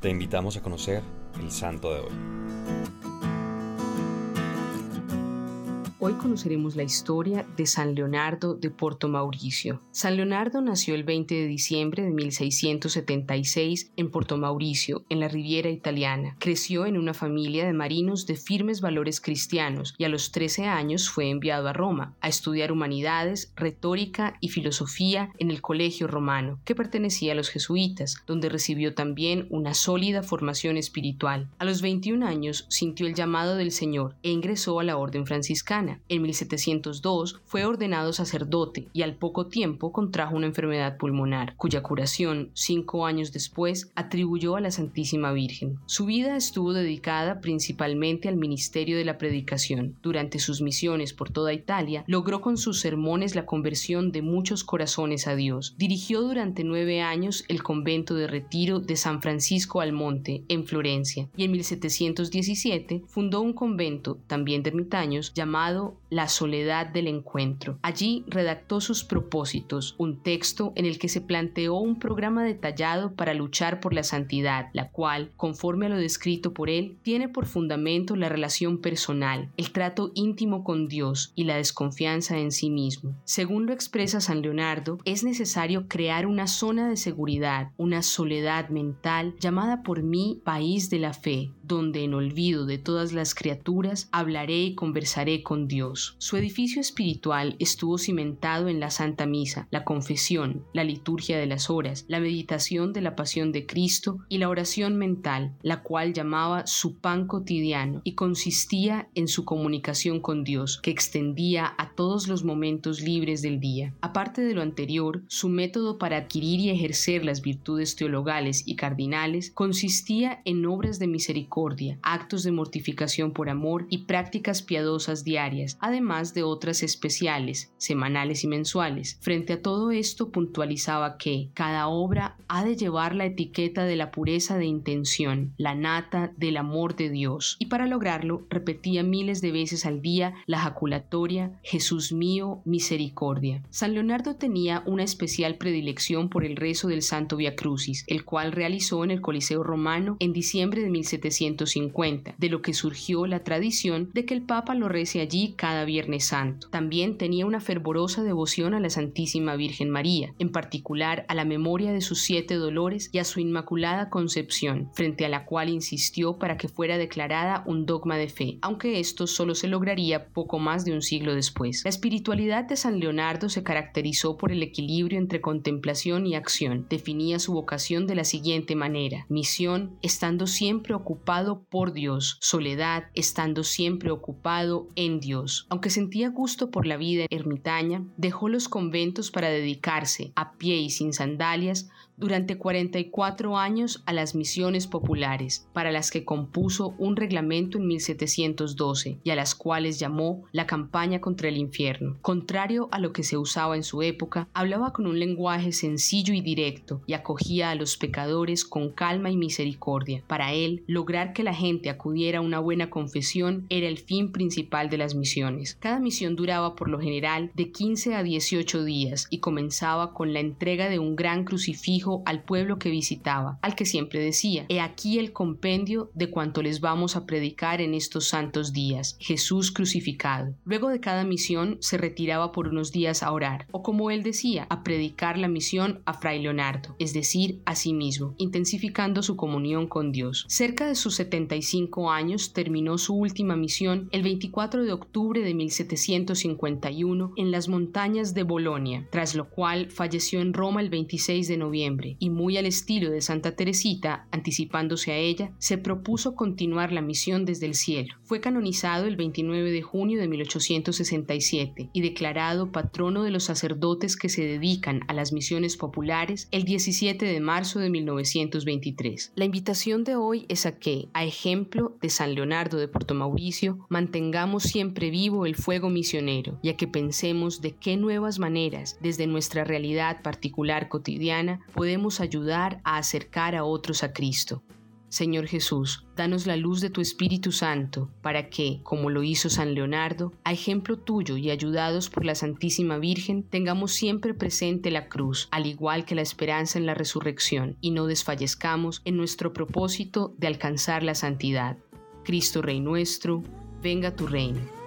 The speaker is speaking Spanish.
Te invitamos a conocer el santo de hoy. Hoy conoceremos la historia de San Leonardo de Porto Mauricio. San Leonardo nació el 20 de diciembre de 1676 en Porto Mauricio, en la Riviera italiana. Creció en una familia de marinos de firmes valores cristianos y a los 13 años fue enviado a Roma a estudiar humanidades, retórica y filosofía en el Colegio Romano, que pertenecía a los jesuitas, donde recibió también una sólida formación espiritual. A los 21 años sintió el llamado del Señor e ingresó a la orden franciscana en 1702 fue ordenado sacerdote y al poco tiempo contrajo una enfermedad pulmonar, cuya curación, cinco años después, atribuyó a la Santísima Virgen. Su vida estuvo dedicada principalmente al ministerio de la predicación. Durante sus misiones por toda Italia, logró con sus sermones la conversión de muchos corazones a Dios. Dirigió durante nueve años el convento de retiro de San Francisco al Monte, en Florencia, y en 1717 fundó un convento, también de ermitaños, llamado la soledad del encuentro. Allí redactó sus propósitos, un texto en el que se planteó un programa detallado para luchar por la santidad, la cual, conforme a lo descrito por él, tiene por fundamento la relación personal, el trato íntimo con Dios y la desconfianza en sí mismo. Según lo expresa San Leonardo, es necesario crear una zona de seguridad, una soledad mental llamada por mí país de la fe, donde en olvido de todas las criaturas hablaré y conversaré con Dios su edificio espiritual estuvo cimentado en la Santa Misa, la confesión, la liturgia de las horas, la meditación de la pasión de Cristo y la oración mental, la cual llamaba su pan cotidiano y consistía en su comunicación con Dios, que extendía a todos los momentos libres del día. Aparte de lo anterior, su método para adquirir y ejercer las virtudes teologales y cardinales consistía en obras de misericordia, actos de mortificación por amor y prácticas piadosas diarias además de otras especiales, semanales y mensuales. Frente a todo esto puntualizaba que cada obra ha de llevar la etiqueta de la pureza de intención, la nata del amor de Dios, y para lograrlo repetía miles de veces al día la jaculatoria Jesús mío, misericordia. San Leonardo tenía una especial predilección por el rezo del Santo Via Crucis, el cual realizó en el Coliseo Romano en diciembre de 1750, de lo que surgió la tradición de que el Papa lo rece allí cada Viernes Santo. También tenía una fervorosa devoción a la Santísima Virgen María, en particular a la memoria de sus siete dolores y a su Inmaculada Concepción, frente a la cual insistió para que fuera declarada un dogma de fe, aunque esto solo se lograría poco más de un siglo después. La espiritualidad de San Leonardo se caracterizó por el equilibrio entre contemplación y acción. Definía su vocación de la siguiente manera: misión, estando siempre ocupado por Dios, soledad, estando siempre ocupado en Dios. Aunque sentía gusto por la vida ermitaña, dejó los conventos para dedicarse, a pie y sin sandalias, durante 44 años a las misiones populares, para las que compuso un reglamento en 1712 y a las cuales llamó la campaña contra el infierno. Contrario a lo que se usaba en su época, hablaba con un lenguaje sencillo y directo y acogía a los pecadores con calma y misericordia. Para él, lograr que la gente acudiera a una buena confesión era el fin principal de las misiones. Cada misión duraba por lo general de 15 a 18 días y comenzaba con la entrega de un gran crucifijo al pueblo que visitaba, al que siempre decía, He aquí el compendio de cuanto les vamos a predicar en estos santos días, Jesús crucificado. Luego de cada misión se retiraba por unos días a orar, o como él decía, a predicar la misión a Fray Leonardo, es decir, a sí mismo, intensificando su comunión con Dios. Cerca de sus 75 años terminó su última misión el 24 de octubre de 1751 en las montañas de Bolonia, tras lo cual falleció en Roma el 26 de noviembre y muy al estilo de Santa Teresita, anticipándose a ella, se propuso continuar la misión desde el cielo. Fue canonizado el 29 de junio de 1867 y declarado patrono de los sacerdotes que se dedican a las misiones populares el 17 de marzo de 1923. La invitación de hoy es a que, a ejemplo de San Leonardo de Porto Mauricio, mantengamos siempre vivo el fuego misionero y a que pensemos de qué nuevas maneras, desde nuestra realidad particular cotidiana, podemos ayudar a acercar a otros a Cristo. Señor Jesús, danos la luz de tu Espíritu Santo, para que, como lo hizo San Leonardo, a ejemplo tuyo y ayudados por la Santísima Virgen, tengamos siempre presente la cruz, al igual que la esperanza en la resurrección, y no desfallezcamos en nuestro propósito de alcanzar la santidad. Cristo Rey nuestro, venga tu reino.